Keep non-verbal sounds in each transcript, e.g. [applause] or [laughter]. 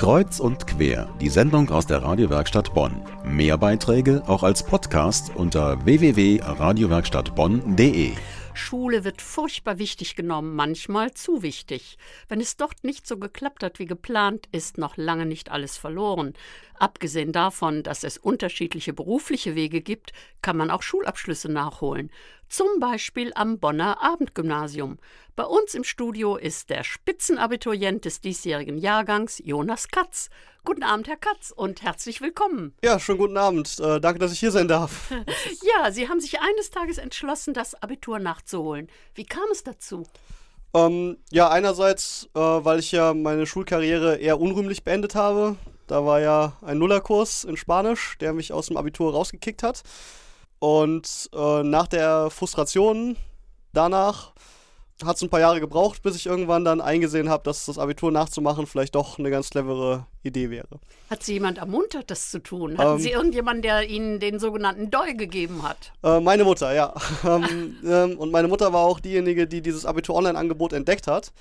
Kreuz und quer, die Sendung aus der Radiowerkstatt Bonn. Mehr Beiträge auch als Podcast unter www.radiowerkstattbonn.de. Schule wird furchtbar wichtig genommen, manchmal zu wichtig. Wenn es dort nicht so geklappt hat wie geplant, ist noch lange nicht alles verloren. Abgesehen davon, dass es unterschiedliche berufliche Wege gibt, kann man auch Schulabschlüsse nachholen. Zum Beispiel am Bonner Abendgymnasium. Bei uns im Studio ist der Spitzenabiturient des diesjährigen Jahrgangs, Jonas Katz. Guten Abend, Herr Katz, und herzlich willkommen. Ja, schönen guten Abend. Äh, danke, dass ich hier sein darf. [laughs] ja, Sie haben sich eines Tages entschlossen, das Abitur nachzuholen. Wie kam es dazu? Ähm, ja, einerseits, äh, weil ich ja meine Schulkarriere eher unrühmlich beendet habe. Da war ja ein Nullerkurs in Spanisch, der mich aus dem Abitur rausgekickt hat. Und äh, nach der Frustration danach hat es ein paar Jahre gebraucht, bis ich irgendwann dann eingesehen habe, dass das Abitur nachzumachen vielleicht doch eine ganz clevere Idee wäre. Hat Sie jemand ermuntert, das zu tun? Hatten ähm, Sie irgendjemanden, der Ihnen den sogenannten Doi gegeben hat? Äh, meine Mutter, ja. [laughs] ähm, ähm, und meine Mutter war auch diejenige, die dieses Abitur-Online-Angebot entdeckt hat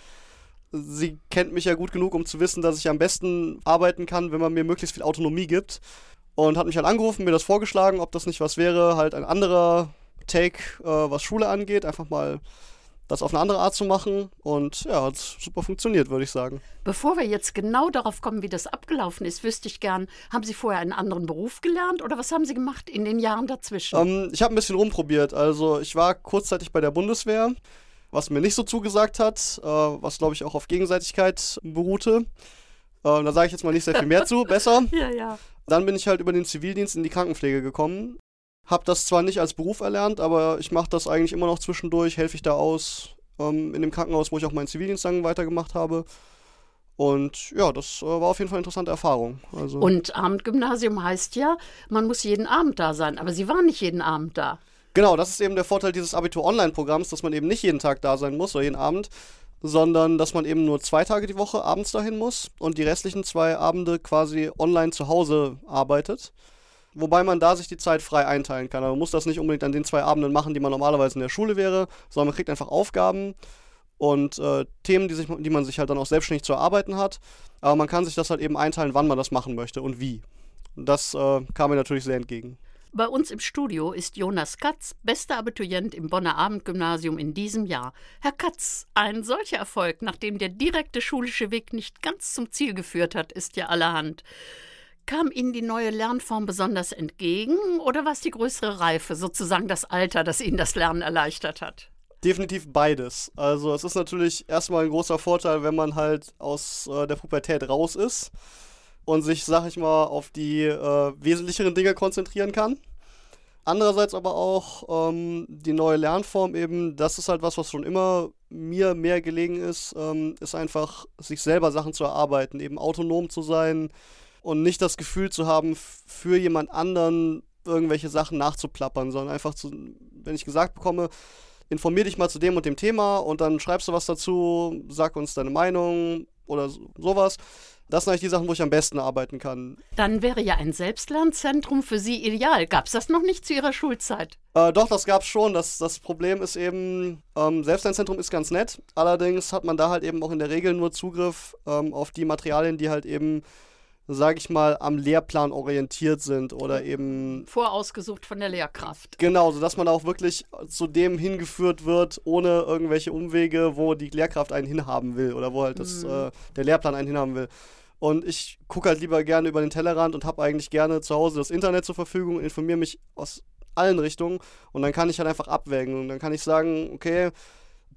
sie kennt mich ja gut genug, um zu wissen, dass ich am besten arbeiten kann, wenn man mir möglichst viel Autonomie gibt. Und hat mich halt angerufen, mir das vorgeschlagen, ob das nicht was wäre, halt ein anderer Take, äh, was Schule angeht, einfach mal das auf eine andere Art zu machen. Und ja, hat super funktioniert, würde ich sagen. Bevor wir jetzt genau darauf kommen, wie das abgelaufen ist, wüsste ich gern, haben Sie vorher einen anderen Beruf gelernt oder was haben Sie gemacht in den Jahren dazwischen? Ähm, ich habe ein bisschen rumprobiert. Also ich war kurzzeitig bei der Bundeswehr was mir nicht so zugesagt hat, äh, was glaube ich auch auf Gegenseitigkeit beruhte. Äh, da sage ich jetzt mal nicht sehr viel mehr zu, [laughs] besser. Ja, ja. Dann bin ich halt über den Zivildienst in die Krankenpflege gekommen. Hab das zwar nicht als Beruf erlernt, aber ich mache das eigentlich immer noch zwischendurch, helfe ich da aus ähm, in dem Krankenhaus, wo ich auch meinen Zivildienst dann weitergemacht habe. Und ja, das äh, war auf jeden Fall eine interessante Erfahrung. Also und Abendgymnasium heißt ja, man muss jeden Abend da sein, aber Sie waren nicht jeden Abend da. Genau, das ist eben der Vorteil dieses Abitur-Online-Programms, dass man eben nicht jeden Tag da sein muss oder jeden Abend, sondern dass man eben nur zwei Tage die Woche abends dahin muss und die restlichen zwei Abende quasi online zu Hause arbeitet. Wobei man da sich die Zeit frei einteilen kann. Aber man muss das nicht unbedingt an den zwei Abenden machen, die man normalerweise in der Schule wäre, sondern man kriegt einfach Aufgaben und äh, Themen, die, sich, die man sich halt dann auch selbstständig zu erarbeiten hat. Aber man kann sich das halt eben einteilen, wann man das machen möchte und wie. Das äh, kam mir natürlich sehr entgegen. Bei uns im Studio ist Jonas Katz, bester Abiturient im Bonner Abendgymnasium in diesem Jahr. Herr Katz, ein solcher Erfolg, nachdem der direkte schulische Weg nicht ganz zum Ziel geführt hat, ist ja allerhand. Kam Ihnen die neue Lernform besonders entgegen oder war es die größere Reife, sozusagen das Alter, das Ihnen das Lernen erleichtert hat? Definitiv beides. Also es ist natürlich erstmal ein großer Vorteil, wenn man halt aus äh, der Pubertät raus ist und sich, sag ich mal, auf die äh, wesentlicheren Dinge konzentrieren kann. Andererseits aber auch ähm, die neue Lernform eben, das ist halt was, was schon immer mir mehr gelegen ist, ähm, ist einfach, sich selber Sachen zu erarbeiten, eben autonom zu sein und nicht das Gefühl zu haben, für jemand anderen irgendwelche Sachen nachzuplappern, sondern einfach zu, wenn ich gesagt bekomme, informier dich mal zu dem und dem Thema und dann schreibst du was dazu, sag uns deine Meinung oder sowas das sind eigentlich die Sachen, wo ich am besten arbeiten kann. Dann wäre ja ein Selbstlernzentrum für Sie ideal. Gab es das noch nicht zu Ihrer Schulzeit? Äh, doch, das gab es schon. Das, das Problem ist eben, ähm, Selbstlernzentrum ist ganz nett. Allerdings hat man da halt eben auch in der Regel nur Zugriff ähm, auf die Materialien, die halt eben sage ich mal, am Lehrplan orientiert sind oder eben. Vorausgesucht von der Lehrkraft. Genau, sodass man auch wirklich zu dem hingeführt wird, ohne irgendwelche Umwege, wo die Lehrkraft einen hinhaben will oder wo halt das, mhm. äh, der Lehrplan einen hinhaben will. Und ich gucke halt lieber gerne über den Tellerrand und habe eigentlich gerne zu Hause das Internet zur Verfügung, und informiere mich aus allen Richtungen und dann kann ich halt einfach abwägen und dann kann ich sagen, okay,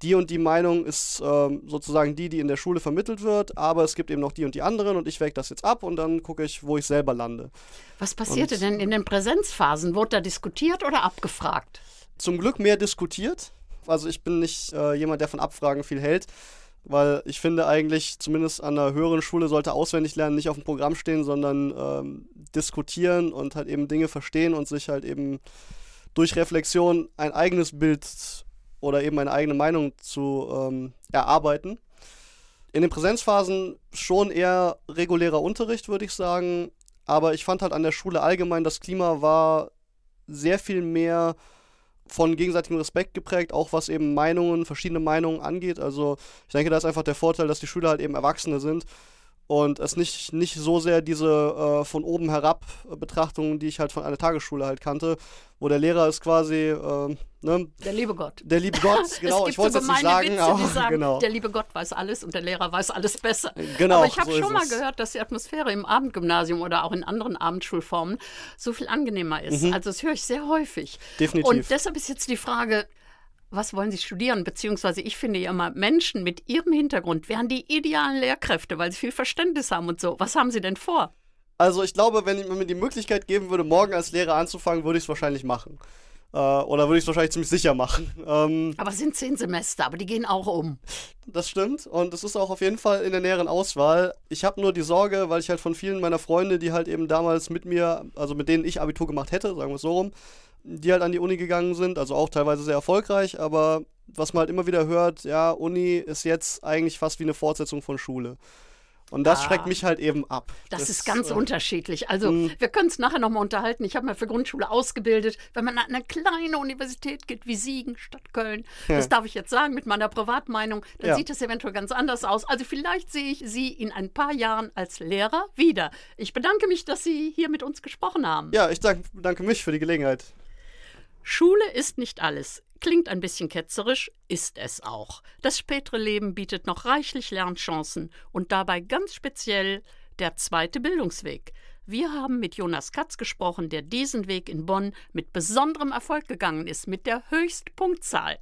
die und die Meinung ist ähm, sozusagen die, die in der Schule vermittelt wird, aber es gibt eben noch die und die anderen und ich wäge das jetzt ab und dann gucke ich, wo ich selber lande. Was passierte und denn in den Präsenzphasen? Wurde da diskutiert oder abgefragt? Zum Glück mehr diskutiert. Also ich bin nicht äh, jemand, der von Abfragen viel hält weil ich finde eigentlich, zumindest an einer höheren Schule sollte auswendig lernen nicht auf dem Programm stehen, sondern ähm, diskutieren und halt eben Dinge verstehen und sich halt eben durch Reflexion ein eigenes Bild oder eben eine eigene Meinung zu ähm, erarbeiten. In den Präsenzphasen schon eher regulärer Unterricht, würde ich sagen. Aber ich fand halt an der Schule allgemein, das Klima war sehr viel mehr von gegenseitigem Respekt geprägt, auch was eben Meinungen, verschiedene Meinungen angeht. Also ich denke, da ist einfach der Vorteil, dass die Schüler halt eben Erwachsene sind und es nicht, nicht so sehr diese äh, von oben herab Betrachtung, die ich halt von einer Tagesschule halt kannte, wo der Lehrer ist quasi, äh, ne? Der liebe Gott. Der liebe Gott, [laughs] genau. ich wollte es nicht sagen, Witze, aber sagen, [laughs] genau. Der liebe Gott weiß alles und der Lehrer weiß alles besser. Genau, aber ich habe so schon mal es. gehört, dass die Atmosphäre im Abendgymnasium oder auch in anderen Abendschulformen so viel angenehmer ist. Also das höre ich sehr häufig. Mhm. Definitiv. Und deshalb ist jetzt die Frage, was wollen Sie studieren? Beziehungsweise ich finde ja immer, Menschen mit Ihrem Hintergrund wären die idealen Lehrkräfte, weil sie viel Verständnis haben und so. Was haben Sie denn vor? Also ich glaube, wenn man mir die Möglichkeit geben würde, morgen als Lehrer anzufangen, würde ich es wahrscheinlich machen. Äh, oder würde ich es wahrscheinlich ziemlich sicher machen. [laughs] Ähm, Aber es sind zehn Semester, aber die gehen auch um. das stimmt. Und es ist auch auf jeden Fall in der näheren Auswahl. Ich habe nur die Sorge, weil ich halt von vielen meiner Freunde, die halt eben damals mit mir, also mit denen ich Abitur gemacht hätte, sagen wir es so rum, die halt an die Uni gegangen sind, also auch teilweise sehr erfolgreich, aber was man halt immer wieder hört, ja, Uni ist jetzt eigentlich fast wie eine Fortsetzung von Schule. Und das Ah. schreckt mich halt eben ab. Das, ist ganz äh, unterschiedlich. Also, mh. wir können es nachher nochmal unterhalten. Ich habe mal für Grundschule ausgebildet. Wenn man an eine kleine Universität geht, wie Siegen statt Köln, das darf ich jetzt sagen mit meiner Privatmeinung, dann Ja. sieht das eventuell ganz anders aus. Also, vielleicht sehe ich Sie in ein paar Jahren als Lehrer wieder. Ich bedanke mich, dass Sie hier mit uns gesprochen haben. Ja, ich dank, bedanke mich für die Gelegenheit. Schule ist nicht alles. Klingt ein bisschen ketzerisch, ist es auch. Das spätere Leben bietet noch reichlich Lernchancen und dabei ganz speziell der zweite Bildungsweg. Wir haben mit Jonas Katz gesprochen, der diesen Weg in Bonn mit besonderem Erfolg gegangen ist, mit der Höchstpunktzahl.